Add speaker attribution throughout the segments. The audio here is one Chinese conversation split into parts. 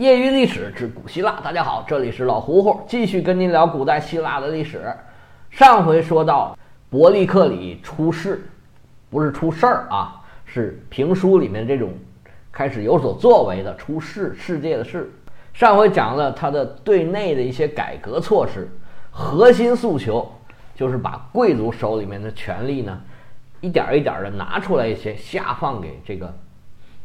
Speaker 1: 业余历史之古希腊，大家好，这里是老胡胡，继续跟您聊古代希腊的历史。上回说到伯利克里出事，不是出事儿啊，是评书里面这种开始有所作为的出事，世界的事。上回讲了他的对内的一些改革措施，核心诉求就是把贵族手里面的权力呢，一点一点的拿出来一些，下放给这个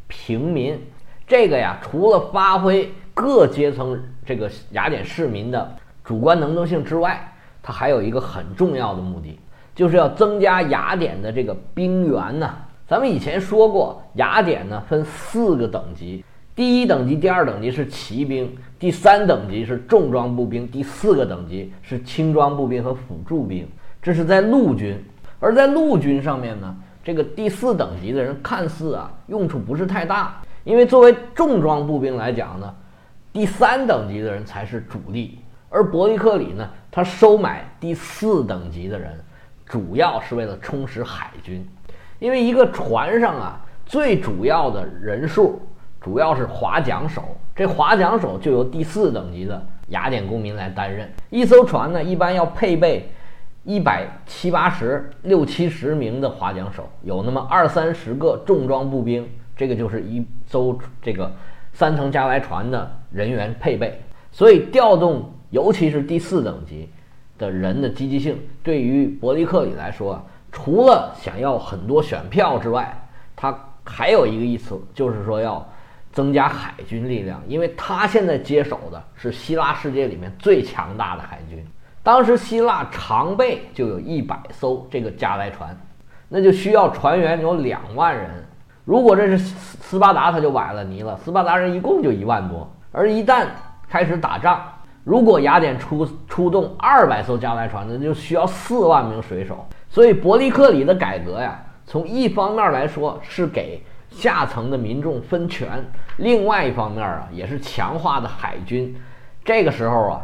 Speaker 1: 平民。这个呀，除了发挥各阶层这个雅典市民的主观能动性之外，它还有一个很重要的目的，就是要增加雅典的这个兵源呢。咱们以前说过，雅典呢分四个等级，第一等级、第二等级是骑兵，第三等级是重装步兵，第四个等级是轻装步兵和辅助兵。这是在陆军，而在陆军上面呢，这个第四等级的人看似啊用处不是太大。因为作为重装步兵来讲呢，第三等级的人才是主力，而伯利克里呢，他收买第四等级的人，主要是为了充实海军。因为一个船上啊，最主要的人数主要是划桨手，这划桨手就由第四等级的雅典公民来担任。一艘船呢，一般要配备一百七八十、六七十名的划桨手，有那么二三十个重装步兵。这个就是一艘这个三层加莱船的人员配备，所以调动尤其是第四等级的人的积极性，对于伯利克里来说，除了想要很多选票之外，他还有一个意思，就是说要增加海军力量，因为他现在接手的是希腊世界里面最强大的海军。当时希腊常备就有一百艘这个加莱船，那就需要船员有两万人。如果这是斯斯巴达，他就崴了泥了。斯巴达人一共就一万多，而一旦开始打仗，如果雅典出出动二百艘加莱船，那就需要四万名水手。所以伯利克里的改革呀，从一方面来说是给下层的民众分权，另外一方面啊，也是强化的海军。这个时候啊，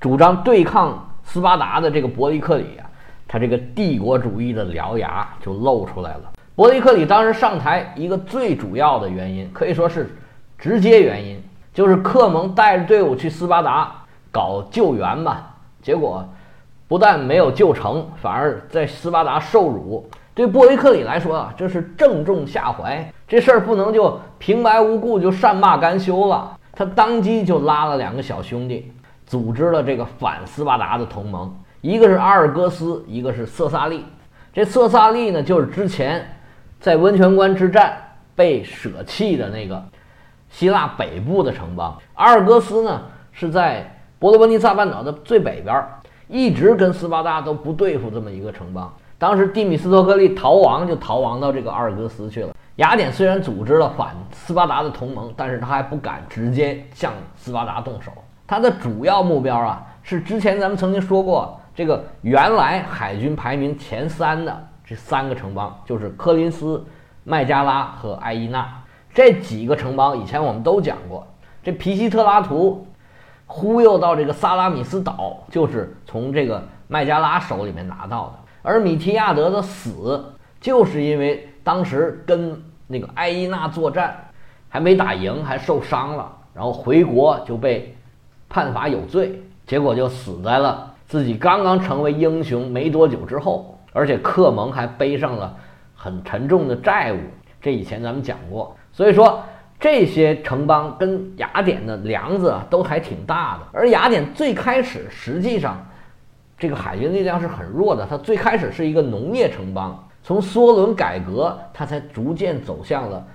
Speaker 1: 主张对抗斯巴达的这个伯利克里啊，他这个帝国主义的獠牙就露出来了。伯利克里当时上台一个最主要的原因，可以说是直接原因，就是克蒙带着队伍去斯巴达搞救援吧，结果不但没有救成，反而在斯巴达受辱。对伯利克里来说啊，这是正中下怀，这事儿不能就平白无故就善罢甘休了。他当即就拉了两个小兄弟，组织了这个反斯巴达的同盟，一个是阿尔戈斯，一个是色萨利。这色萨利呢，就是之前。在温泉关之战被舍弃的那个希腊北部的城邦阿尔戈斯呢，是在伯罗奔尼撒半岛的最北边，一直跟斯巴达都不对付这么一个城邦。当时蒂米斯托克利逃亡，就逃亡到这个阿尔戈斯去了。雅典虽然组织了反斯巴达的同盟，但是他还不敢直接向斯巴达动手。他的主要目标啊，是之前咱们曾经说过，这个原来海军排名前三的。这三个城邦就是科林斯、麦加拉和埃伊纳这几个城邦，以前我们都讲过。这皮西特拉图忽悠到这个萨拉米斯岛，就是从这个麦加拉手里面拿到的。而米提亚德的死，就是因为当时跟那个埃伊纳作战，还没打赢，还受伤了，然后回国就被判罚有罪，结果就死在了自己刚刚成为英雄没多久之后。而且克蒙还背上了很沉重的债务，这以前咱们讲过。所以说这些城邦跟雅典的梁子啊都还挺大的。而雅典最开始实际上这个海军力量是很弱的，它最开始是一个农业城邦，从梭伦改革，它才逐渐走向了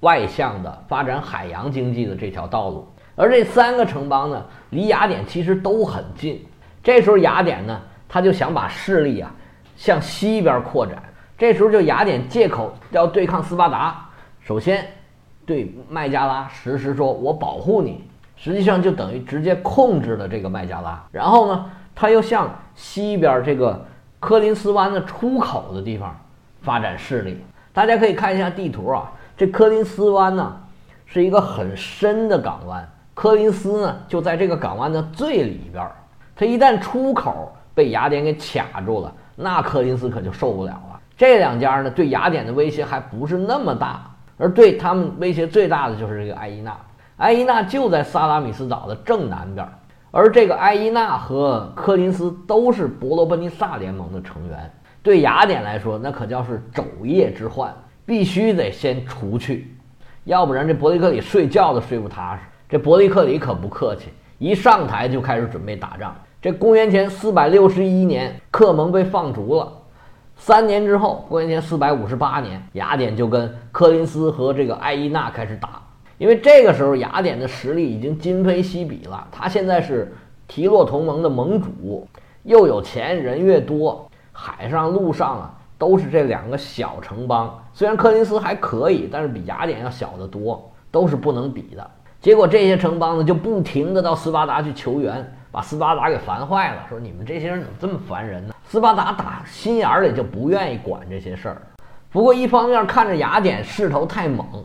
Speaker 1: 外向的发展海洋经济的这条道路。而这三个城邦呢，离雅典其实都很近。这时候雅典呢，他就想把势力啊。向西边扩展，这时候就雅典借口要对抗斯巴达，首先对麦加拉实施说“我保护你”，实际上就等于直接控制了这个麦加拉。然后呢，他又向西边这个科林斯湾的出口的地方发展势力。大家可以看一下地图啊，这科林斯湾呢是一个很深的港湾，科林斯呢就在这个港湾的最里边。它一旦出口被雅典给卡住了。那柯林斯可就受不了了。这两家呢，对雅典的威胁还不是那么大，而对他们威胁最大的就是这个埃伊纳。埃伊纳就在萨拉米斯岛的正南边，而这个埃伊纳和科林斯都是伯罗奔尼撒联盟的成员。对雅典来说，那可叫是昼夜之患，必须得先除去，要不然这伯利克里睡觉都睡不踏实。这伯利克里可不客气，一上台就开始准备打仗。这公元前四百六十一年，克蒙被放逐了。三年之后，公元前四百五十八年，雅典就跟科林斯和这个埃伊纳开始打。因为这个时候雅典的实力已经今非昔比了，他现在是提洛同盟的盟主，又有钱，人越多，海上、陆上啊都是这两个小城邦。虽然科林斯还可以，但是比雅典要小得多，都是不能比的。结果这些城邦呢就不停的到斯巴达去求援，把斯巴达给烦坏了，说你们这些人怎么这么烦人呢？斯巴达打心眼里就不愿意管这些事儿。不过一方面看着雅典势头太猛。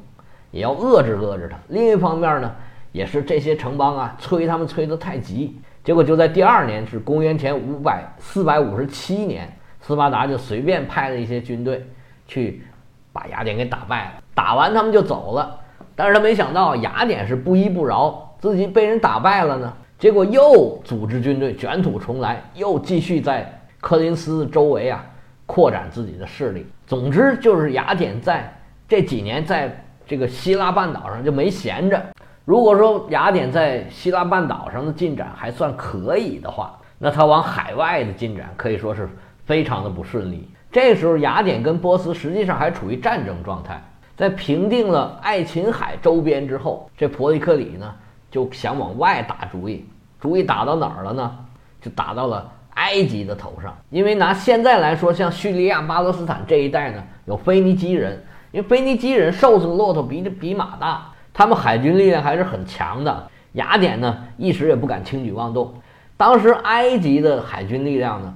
Speaker 1: 也要遏制遏制他。另一方面呢，也是这些城邦啊，催他们催得太急，结果就在第二年，是公元前五百四百五十七年，斯巴达就随便派了一些军队去把雅典给打败了。打完他们就走了，但是他没想到雅典是不依不饶，自己被人打败了呢，结果又组织军队卷土重来，又继续在科林斯周围啊扩展自己的势力。总之就是雅典在这几年在。这个希腊半岛上就没闲着。如果说雅典在希腊半岛上的进展还算可以的话，那他往海外的进展可以说是非常的不顺利。这时候，雅典跟波斯实际上还处于战争状态。在平定了爱琴海周边之后，这伯利克里呢就想往外打主意，主意打到哪儿了呢？就打到了埃及的头上。因为拿现在来说，像叙利亚、巴勒斯坦这一带呢，有腓尼基人。因为腓尼基人瘦死骆驼比比马大，他们海军力量还是很强的。雅典呢一时也不敢轻举妄动。当时埃及的海军力量呢，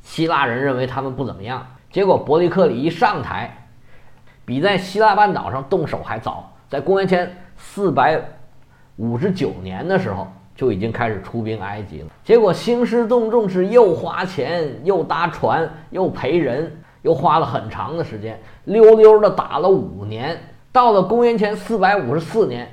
Speaker 1: 希腊人认为他们不怎么样。结果伯利克里一上台，比在希腊半岛上动手还早，在公元前四百五十九年的时候就已经开始出兵埃及了。结果兴师动众，是又花钱又搭船又赔人。又花了很长的时间，溜溜的打了五年，到了公元前四百五十四年，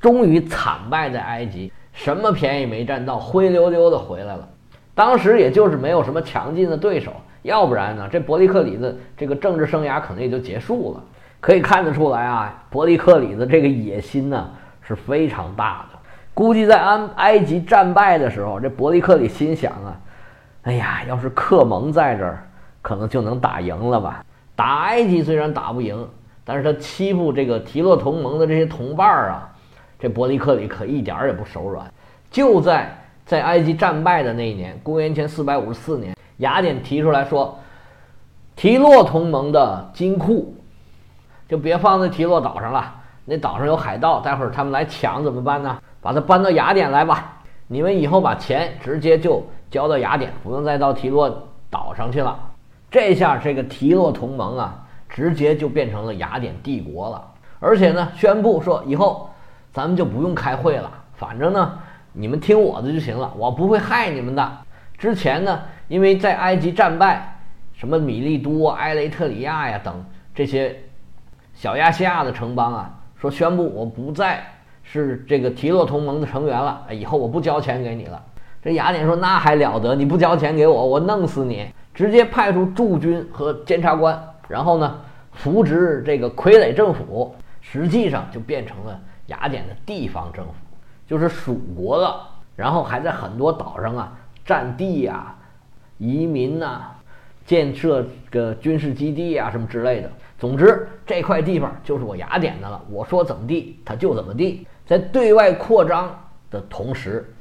Speaker 1: 终于惨败在埃及，什么便宜没占到，灰溜溜的回来了。当时也就是没有什么强劲的对手，要不然呢，这伯利克里的这个政治生涯可能也就结束了。可以看得出来啊，伯利克里的这个野心呢是非常大的。估计在安埃及战败的时候，这伯利克里心想啊，哎呀，要是克蒙在这儿。可能就能打赢了吧？打埃及虽然打不赢，但是他欺负这个提洛同盟的这些同伴儿啊，这伯利克里可一点儿也不手软。就在在埃及战败的那一年，公元前四百五十四年，雅典提出来说，提洛同盟的金库就别放在提洛岛上了，那岛上有海盗，待会儿他们来抢怎么办呢？把它搬到雅典来吧。你们以后把钱直接就交到雅典，不用再到提洛岛上去了。这下这个提洛同盟啊，直接就变成了雅典帝国了。而且呢，宣布说以后咱们就不用开会了，反正呢，你们听我的就行了，我不会害你们的。之前呢，因为在埃及战败，什么米利都、埃雷特里亚呀等这些小亚细亚的城邦啊，说宣布我不再是这个提洛同盟的成员了，以后我不交钱给你了。这雅典说那还了得，你不交钱给我，我弄死你。直接派出驻军和监察官，然后呢扶植这个傀儡政府，实际上就变成了雅典的地方政府，就是属国了。然后还在很多岛上啊占地呀、移民呐、建设个军事基地啊什么之类的。总之这块地方就是我雅典的了，我说怎么地他就怎么地。在对外扩张的同时，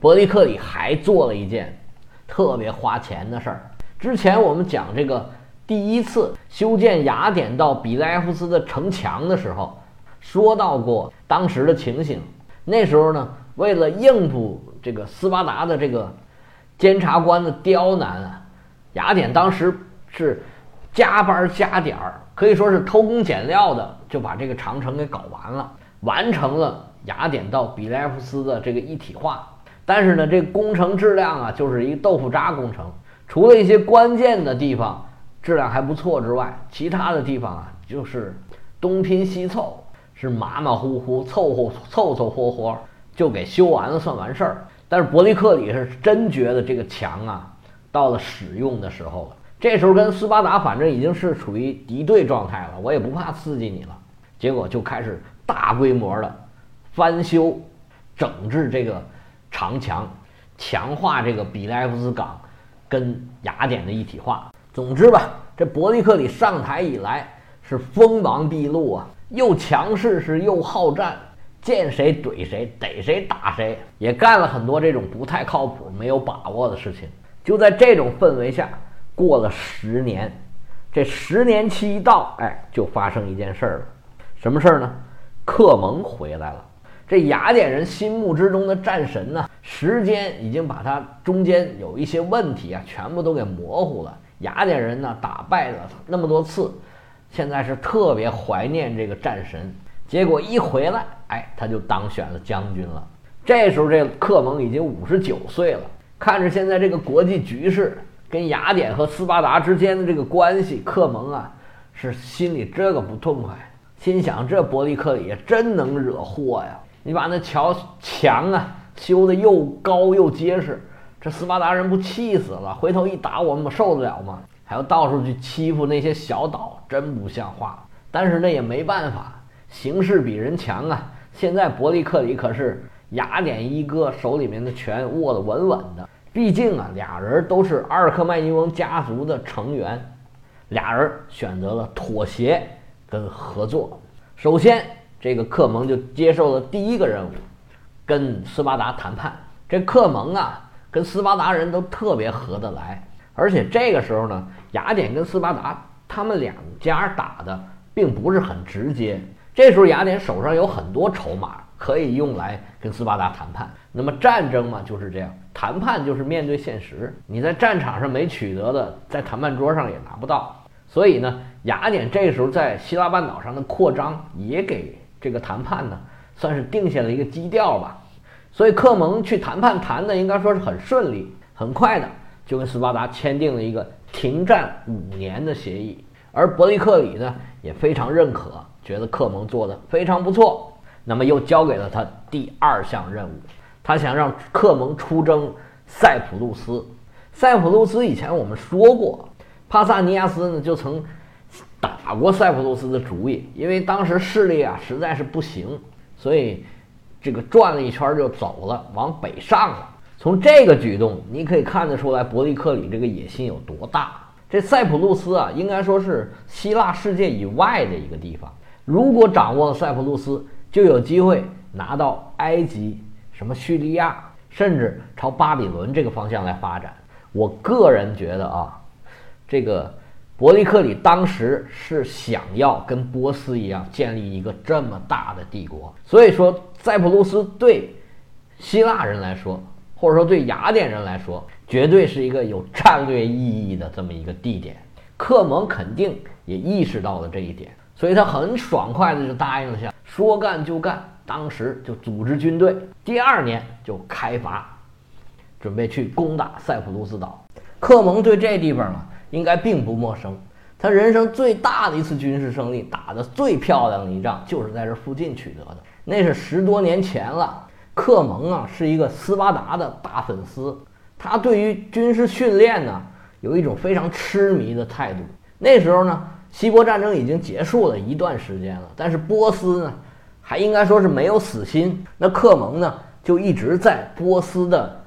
Speaker 1: 伯利克里还做了一件。特别花钱的事儿。之前我们讲这个第一次修建雅典到比莱夫斯的城墙的时候，说到过当时的情形。那时候呢，为了应付这个斯巴达的这个监察官的刁难啊，雅典当时是加班加点儿，可以说是偷工减料的，就把这个长城给搞完了，完成了雅典到比莱夫斯的这个一体化。但是呢，这工程质量啊，就是一豆腐渣工程。除了一些关键的地方质量还不错之外，其他的地方啊，就是东拼西凑，是马马虎虎凑合凑凑合合就给修完了算完事儿。但是伯利克里是真觉得这个墙啊，到了使用的时候了。这时候跟斯巴达反正已经是处于敌对状态了，我也不怕刺激你了。结果就开始大规模的翻修、整治这个长墙，强化这个比莱夫斯港跟雅典的一体化。总之吧，这伯利克里上台以来是锋芒毕露啊，又强势是又好战。见谁怼谁，逮谁打谁，也干了很多这种不太靠谱、没有把握的事情。就在这种氛围下，过了十年，这十年期一到，哎，就发生一件事儿了。什么事儿呢？克蒙回来了。这雅典人心目之中的战神呢，时间已经把他中间有一些问题啊，全部都给模糊了。雅典人呢，打败了那么多次，现在是特别怀念这个战神。结果一回来，哎，他就当选了将军了。这时候，这克蒙已经五十九岁了。看着现在这个国际局势跟雅典和斯巴达之间的这个关系，克蒙啊是心里这个不痛快，心想这伯利克里真能惹祸呀！你把那桥墙啊修的又高又结实，这斯巴达人不气死了？回头一打我们，受得了吗？还要到处去欺负那些小岛，真不像话。但是那也没办法。形势比人强啊！现在伯利克里可是雅典一哥，手里面的权握得稳稳的。毕竟啊，俩人都是阿尔克迈尼翁家族的成员，俩人选择了妥协跟合作。首先，这个克蒙就接受了第一个任务，跟斯巴达谈判。这克蒙啊，跟斯巴达人都特别合得来，而且这个时候呢，雅典跟斯巴达他们两家打的并不是很直接。这时候雅典手上有很多筹码可以用来跟斯巴达谈判。那么战争嘛就是这样，谈判就是面对现实。你在战场上没取得的，在谈判桌上也拿不到。所以呢，雅典这时候在希腊半岛上的扩张也给这个谈判呢算是定下了一个基调吧。所以克蒙去谈判谈的应该说是很顺利，很快的就跟斯巴达签订了一个停战五年的协议。而伯利克里呢也非常认可。觉得克蒙做的非常不错，那么又交给了他第二项任务，他想让克蒙出征塞浦路斯。塞浦路斯以前我们说过，帕萨尼亚斯呢就曾打过塞浦路斯的主意，因为当时势力啊实在是不行，所以这个转了一圈就走了，往北上了。从这个举动，你可以看得出来伯利克里这个野心有多大。这塞浦路斯啊，应该说是希腊世界以外的一个地方。如果掌握了塞浦路斯，就有机会拿到埃及、什么叙利亚，甚至朝巴比伦这个方向来发展。我个人觉得啊，这个伯利克里当时是想要跟波斯一样建立一个这么大的帝国。所以说，塞浦路斯对希腊人来说，或者说对雅典人来说，绝对是一个有战略意义的这么一个地点。克蒙肯定也意识到了这一点。所以他很爽快的就答应了下，说干就干，当时就组织军队，第二年就开拔，准备去攻打塞浦路斯岛。克蒙对这地方呢，应该并不陌生。他人生最大的一次军事胜利，打的最漂亮的一仗，就是在这附近取得的。那是十多年前了。克蒙啊，是一个斯巴达的大粉丝，他对于军事训练呢，有一种非常痴迷的态度。那时候呢。希波战争已经结束了一段时间了，但是波斯呢，还应该说是没有死心。那克蒙呢，就一直在波斯的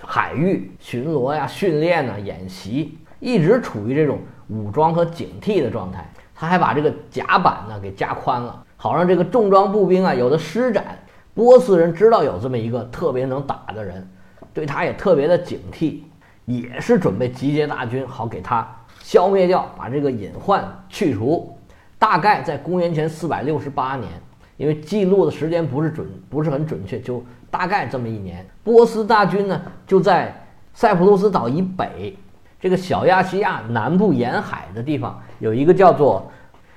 Speaker 1: 海域巡逻呀、训练呢、演习，一直处于这种武装和警惕的状态。他还把这个甲板呢给加宽了，好让这个重装步兵啊有的施展。波斯人知道有这么一个特别能打的人，对他也特别的警惕，也是准备集结大军，好给他。消灭掉，把这个隐患去除，大概在公元前四百六十八年，因为记录的时间不是准，不是很准确，就大概这么一年。波斯大军呢，就在塞浦路斯岛以北，这个小亚细亚南部沿海的地方，有一个叫做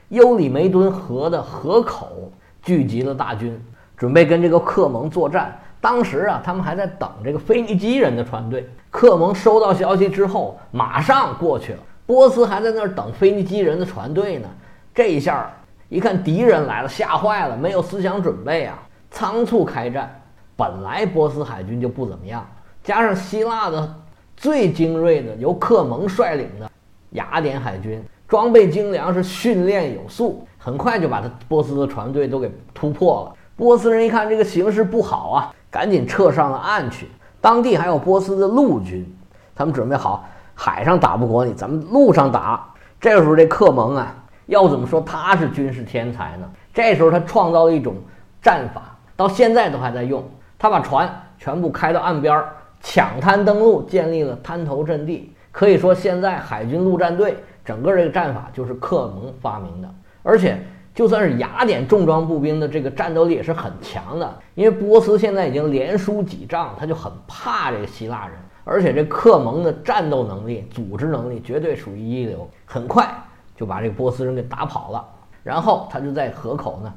Speaker 1: 尤里梅敦河的河口，聚集了大军，准备跟这个克蒙作战。当时啊，他们还在等这个腓尼基人的船队。克蒙收到消息之后，马上过去了。波斯还在那儿等腓尼基人的船队呢，这一下一看敌人来了，吓坏了，没有思想准备啊，仓促开战。本来波斯海军就不怎么样，加上希腊的最精锐的由克蒙率领的雅典海军，装备精良，是训练有素，很快就把他波斯的船队都给突破了。波斯人一看这个形势不好啊，赶紧撤上了岸去。当地还有波斯的陆军，他们准备好海上打不过你，咱们陆上打。这时候，这克蒙啊。要怎么说他是军事天才呢？这时候他创造了一种战法，到现在都还在用。他把船全部开到岸边儿，抢滩登陆，建立了滩头阵地。可以说，现在海军陆战队整个这个战法就是克蒙发明的。而且，就算是雅典重装步兵的这个战斗力也是很强的，因为波斯现在已经连输几仗，他就很怕这个希腊人。而且，这克蒙的战斗能力、组织能力绝对属于一流，很快。就把这个波斯人给打跑了，然后他就在河口呢，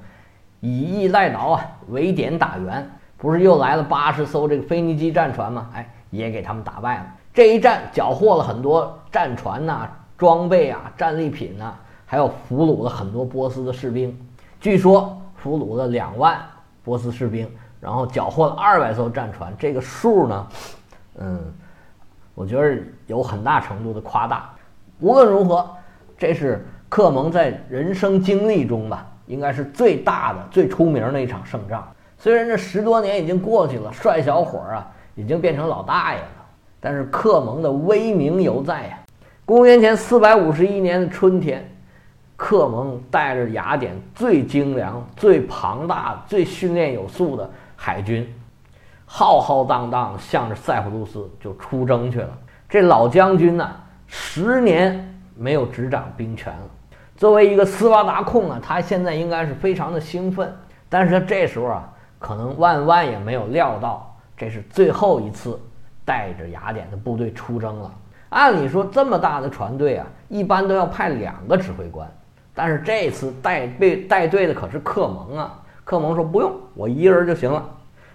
Speaker 1: 以逸待劳啊，围点打援，不是又来了八十艘这个腓尼基战船吗？哎，也给他们打败了。这一战缴获了很多战船呐、装备啊、战利品呐，还有俘虏了很多波斯的士兵。据说俘虏了两万波斯士兵，然后缴获了二百艘战船。这个数呢，嗯，我觉得有很大程度的夸大。无论如何。这是克蒙在人生经历中吧，应该是最大的、最出名的一场胜仗。虽然这十多年已经过去了，帅小伙啊已经变成老大爷了，但是克蒙的威名犹在呀。公元前四百五十一年的春天，克蒙带着雅典最精良、最庞大、最训练有素的海军，浩浩荡荡向着塞浦路斯就出征去了。这老将军呢，十年。没有执掌兵权了。作为一个斯巴达控啊，他现在应该是非常的兴奋。但是他这时候啊，可能万万也没有料到，这是最后一次带着雅典的部队出征了。按理说，这么大的船队啊，一般都要派两个指挥官。但是这次带队带队的可是克蒙啊。克蒙说：“不用，我一人就行了。”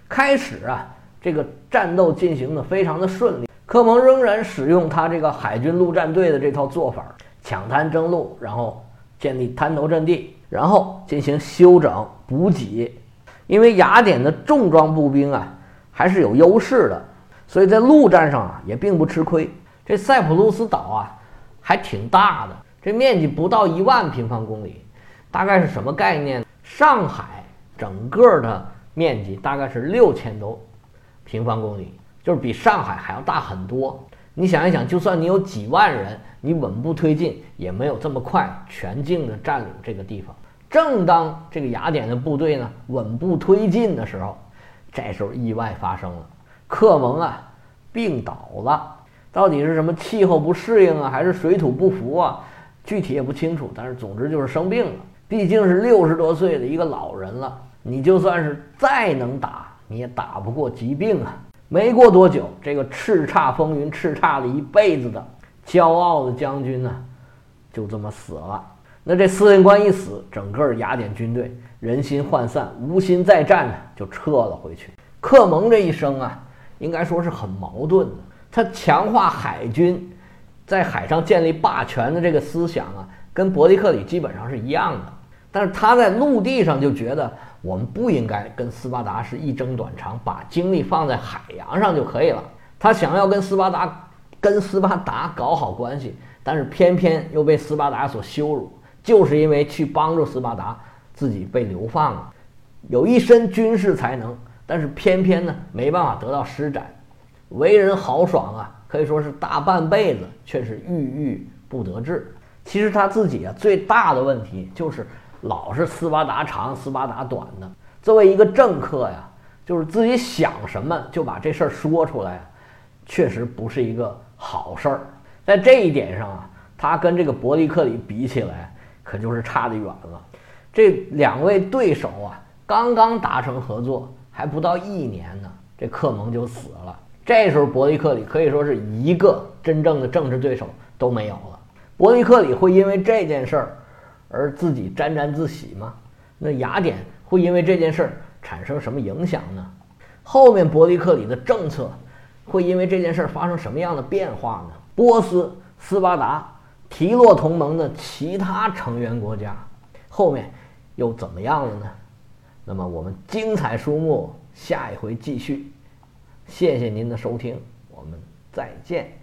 Speaker 1: 开始啊，这个战斗进行的非常的顺利。克蒙仍然使用他这个海军陆战队的这套做法，抢滩登陆，然后建立滩头阵地，然后进行休整补给。因为雅典的重装步兵啊还是有优势的，所以在陆战上啊也并不吃亏。这塞浦路斯岛啊还挺大的，这面积不到一万平方公里，大概是什么概念？上海整个的面积大概是六千多平方公里。就是比上海还要大很多。你想一想，就算你有几万人，你稳步推进也没有这么快全境的占领这个地方。正当这个雅典的部队呢稳步推进的时候，这时候意外发生了，克蒙啊病倒了。到底是什么气候不适应啊，还是水土不服啊？具体也不清楚。但是总之就是生病了。毕竟是六十多岁的一个老人了，你就算是再能打，你也打不过疾病啊。没过多久，这个叱咤风云、叱咤了一辈子的骄傲的将军呢，就这么死了。那这司令官一死，整个雅典军队人心涣散，无心再战呢，就撤了回去。克蒙这一生啊，应该说是很矛盾的。他强化海军，在海上建立霸权的这个思想啊，跟伯利克里基本上是一样的。但是他在陆地上就觉得。我们不应该跟斯巴达是一争短长，把精力放在海洋上就可以了。他想要跟斯巴达跟斯巴达搞好关系，但是偏偏又被斯巴达所羞辱，就是因为去帮助斯巴达，自己被流放了，有一身军事才能，但是偏偏呢没办法得到施展，为人豪爽啊，可以说是大半辈子却是郁郁不得志。其实他自己啊最大的问题就是。老是斯巴达长斯巴达短的，作为一个政客呀，就是自己想什么就把这事儿说出来，确实不是一个好事儿。在这一点上啊，他跟这个伯利克里比起来，可就是差得远了。这两位对手啊，刚刚达成合作还不到一年呢，这克蒙就死了。这时候伯利克里可以说是一个真正的政治对手都没有了。伯利克里会因为这件事儿。而自己沾沾自喜吗？那雅典会因为这件事儿产生什么影响呢？后面伯利克里的政策会因为这件事儿发生什么样的变化呢？波斯、斯巴达、提洛同盟的其他成员国家后面又怎么样了呢？那么我们精彩书目下一回继续。谢谢您的收听，我们再见。